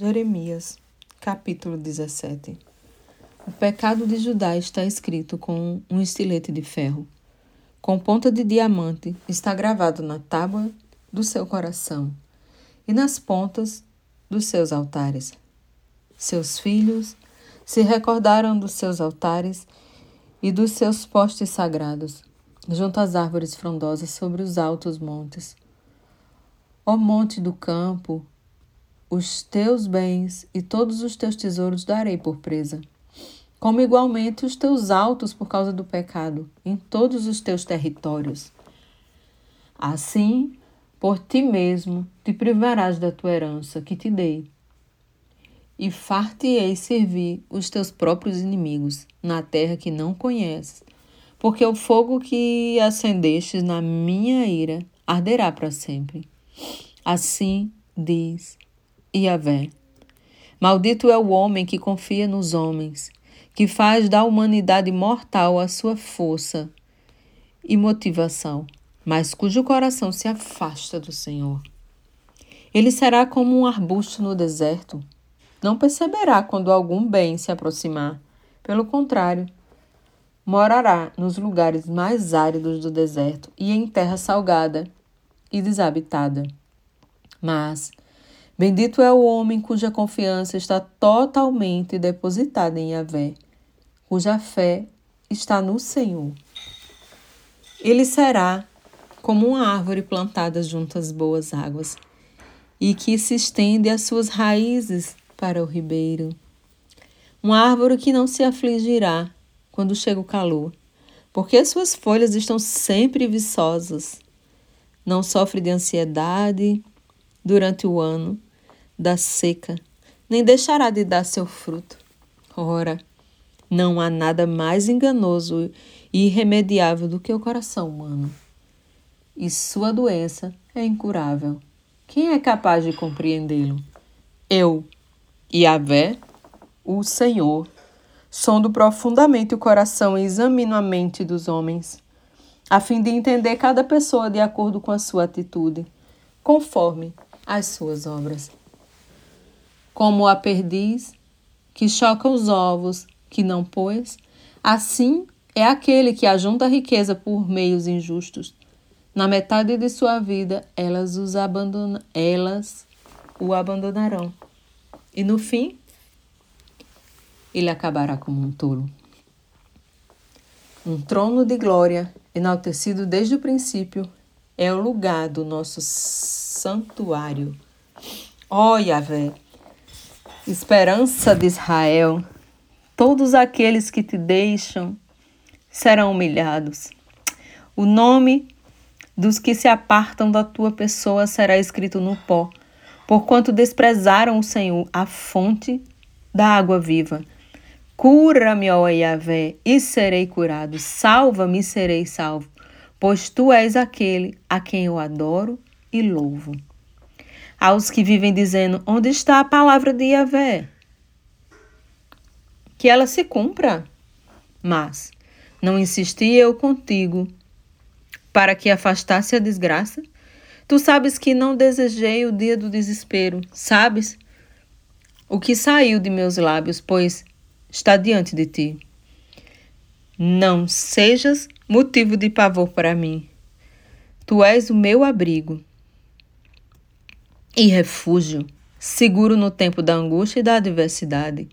Jeremias, capítulo 17 O pecado de Judá está escrito com um estilete de ferro. Com ponta de diamante está gravado na tábua do seu coração e nas pontas dos seus altares. Seus filhos se recordaram dos seus altares e dos seus postes sagrados, junto às árvores frondosas sobre os altos montes. Ó monte do campo, os teus bens e todos os teus tesouros darei por presa. Como igualmente os teus altos por causa do pecado, em todos os teus territórios. Assim, por ti mesmo te privarás da tua herança que te dei, e far-te-ei servir os teus próprios inimigos na terra que não conheces, porque o fogo que acendestes na minha ira arderá para sempre. Assim diz Yahvé. Maldito é o homem que confia nos homens, que faz da humanidade mortal a sua força e motivação, mas cujo coração se afasta do Senhor. Ele será como um arbusto no deserto. Não perceberá quando algum bem se aproximar. Pelo contrário, morará nos lugares mais áridos do deserto e em terra salgada e desabitada. Mas Bendito é o homem cuja confiança está totalmente depositada em Yahvé, cuja fé está no Senhor. Ele será como uma árvore plantada junto às boas águas e que se estende as suas raízes para o ribeiro. Uma árvore que não se afligirá quando chega o calor, porque suas folhas estão sempre viçosas. Não sofre de ansiedade durante o ano da seca, nem deixará de dar seu fruto. Ora, não há nada mais enganoso e irremediável do que o coração humano. E sua doença é incurável. Quem é capaz de compreendê-lo? Eu, Yahvé, o Senhor, sondo profundamente o coração e examino a mente dos homens, a fim de entender cada pessoa de acordo com a sua atitude, conforme as suas obras como a perdiz que choca os ovos que não pôs, assim é aquele que ajunta riqueza por meios injustos. Na metade de sua vida, elas, os abandona, elas o abandonarão. E no fim, ele acabará como um tolo. Um trono de glória, enaltecido desde o princípio, é o lugar do nosso santuário. Ó oh, esperança de Israel, todos aqueles que te deixam serão humilhados. O nome dos que se apartam da tua pessoa será escrito no pó, porquanto desprezaram o Senhor, a fonte da água viva. Cura-me, ó Yahvé, e serei curado. Salva-me e serei salvo, pois tu és aquele a quem eu adoro e louvo aos que vivem dizendo: Onde está a palavra de Yahvé? Que ela se cumpra. Mas não insisti eu contigo para que afastasse a desgraça? Tu sabes que não desejei o dia do desespero, sabes? O que saiu de meus lábios, pois está diante de ti. Não sejas motivo de pavor para mim. Tu és o meu abrigo e refúgio, seguro no tempo da angústia e da adversidade.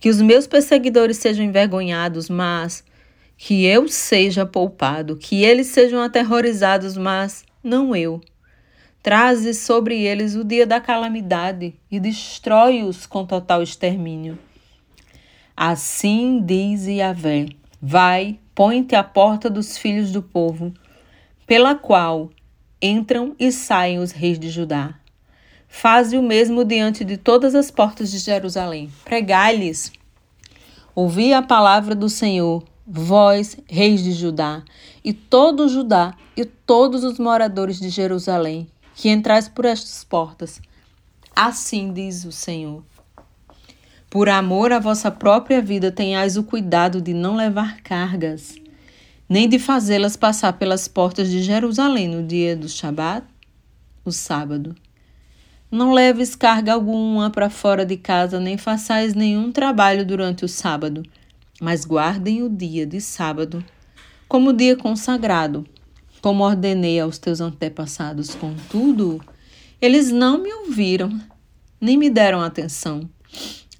Que os meus perseguidores sejam envergonhados, mas que eu seja poupado, que eles sejam aterrorizados, mas não eu. Traze sobre eles o dia da calamidade e destrói-os com total extermínio. Assim diz Yahvé: Vai, põe-te à porta dos filhos do povo, pela qual entram e saem os reis de Judá. Faze o mesmo diante de todas as portas de Jerusalém. Pregai-lhes. Ouvi a palavra do Senhor, vós, reis de Judá, e todo Judá e todos os moradores de Jerusalém, que entrais por estas portas. Assim diz o Senhor. Por amor à vossa própria vida, tenhais o cuidado de não levar cargas nem de fazê-las passar pelas portas de Jerusalém no dia do Shabat, o sábado. Não leves carga alguma para fora de casa, nem façais nenhum trabalho durante o sábado, mas guardem o dia de sábado como dia consagrado, como ordenei aos teus antepassados. Contudo, eles não me ouviram, nem me deram atenção.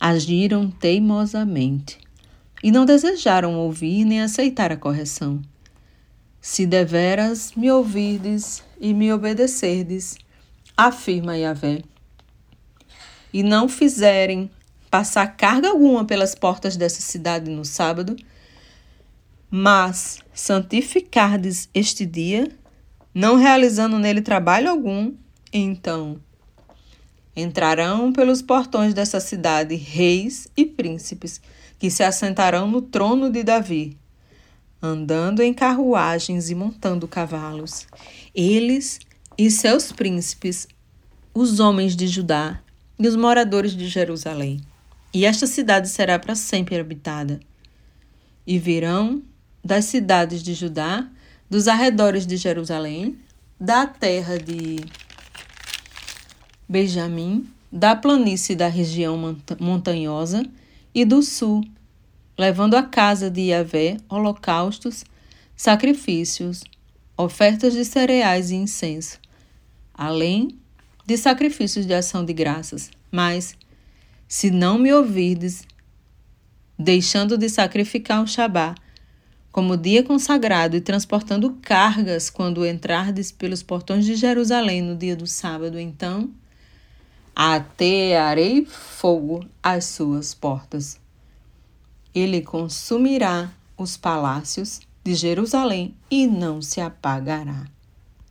Agiram teimosamente e não desejaram ouvir nem aceitar a correção. Se deveras me ouvirdes e me obedecerdes, afirma Yahvé, e não fizerem passar carga alguma pelas portas dessa cidade no sábado, mas santificardes este dia, não realizando nele trabalho algum, então entrarão pelos portões dessa cidade reis e príncipes que se assentarão no trono de Davi, andando em carruagens e montando cavalos. Eles e seus príncipes, os homens de Judá e os moradores de Jerusalém. E esta cidade será para sempre habitada. E virão das cidades de Judá, dos arredores de Jerusalém, da terra de Benjamim, da planície da região montanhosa e do sul, levando à casa de Yahvé holocaustos, sacrifícios, ofertas de cereais e incenso, além de sacrifícios de ação de graças. Mas, se não me ouvirdes, deixando de sacrificar o Shabá, como dia consagrado e transportando cargas quando entrardes pelos portões de Jerusalém no dia do sábado, então atearei fogo às suas portas. Ele consumirá os palácios de Jerusalém e não se apagará.